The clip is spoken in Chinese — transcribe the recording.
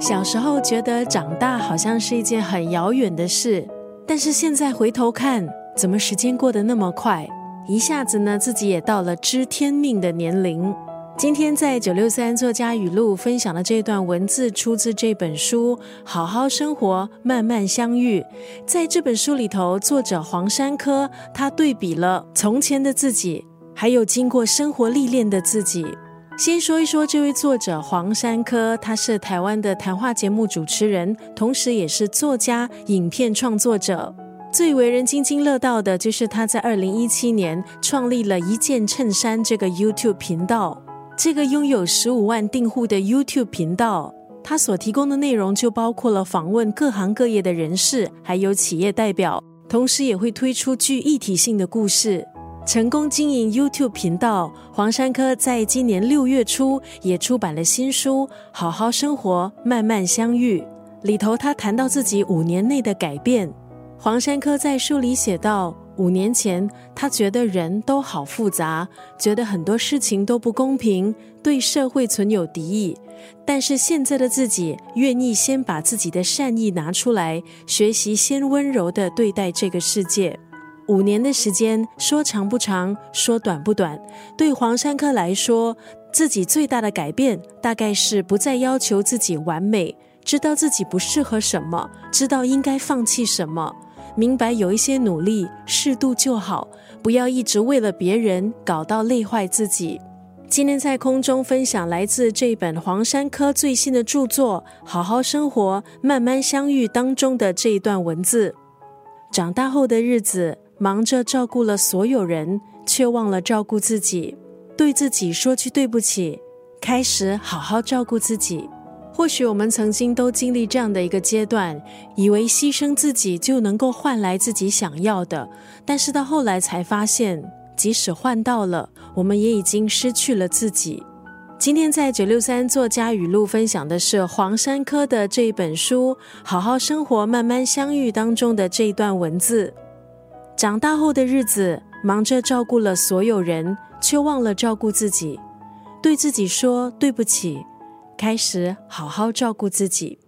小时候觉得长大好像是一件很遥远的事，但是现在回头看，怎么时间过得那么快？一下子呢，自己也到了知天命的年龄。今天在九六三作家语录分享的这段文字，出自这本书《好好生活，慢慢相遇》。在这本书里头，作者黄山科他对比了从前的自己，还有经过生活历练的自己。先说一说这位作者黄山科，他是台湾的谈话节目主持人，同时也是作家、影片创作者。最为人津津乐道的就是他在二零一七年创立了一件衬衫这个 YouTube 频道。这个拥有十五万订户的 YouTube 频道，他所提供的内容就包括了访问各行各业的人士，还有企业代表，同时也会推出具议题性的故事。成功经营 YouTube 频道，黄山科在今年六月初也出版了新书《好好生活，慢慢相遇》。里头他谈到自己五年内的改变。黄山科在书里写道：五年前，他觉得人都好复杂，觉得很多事情都不公平，对社会存有敌意。但是现在的自己，愿意先把自己的善意拿出来，学习先温柔的对待这个世界。五年的时间，说长不长，说短不短。对黄山科来说，自己最大的改变，大概是不再要求自己完美，知道自己不适合什么，知道应该放弃什么，明白有一些努力适度就好，不要一直为了别人搞到累坏自己。今天在空中分享来自这本黄山科最新的著作《好好生活，慢慢相遇》当中的这一段文字：长大后的日子。忙着照顾了所有人，却忘了照顾自己。对自己说句对不起，开始好好照顾自己。或许我们曾经都经历这样的一个阶段，以为牺牲自己就能够换来自己想要的，但是到后来才发现，即使换到了，我们也已经失去了自己。今天在九六三作家语录分享的是黄山科的这一本书《好好生活，慢慢相遇》当中的这一段文字。长大后的日子，忙着照顾了所有人，却忘了照顾自己。对自己说对不起，开始好好照顾自己。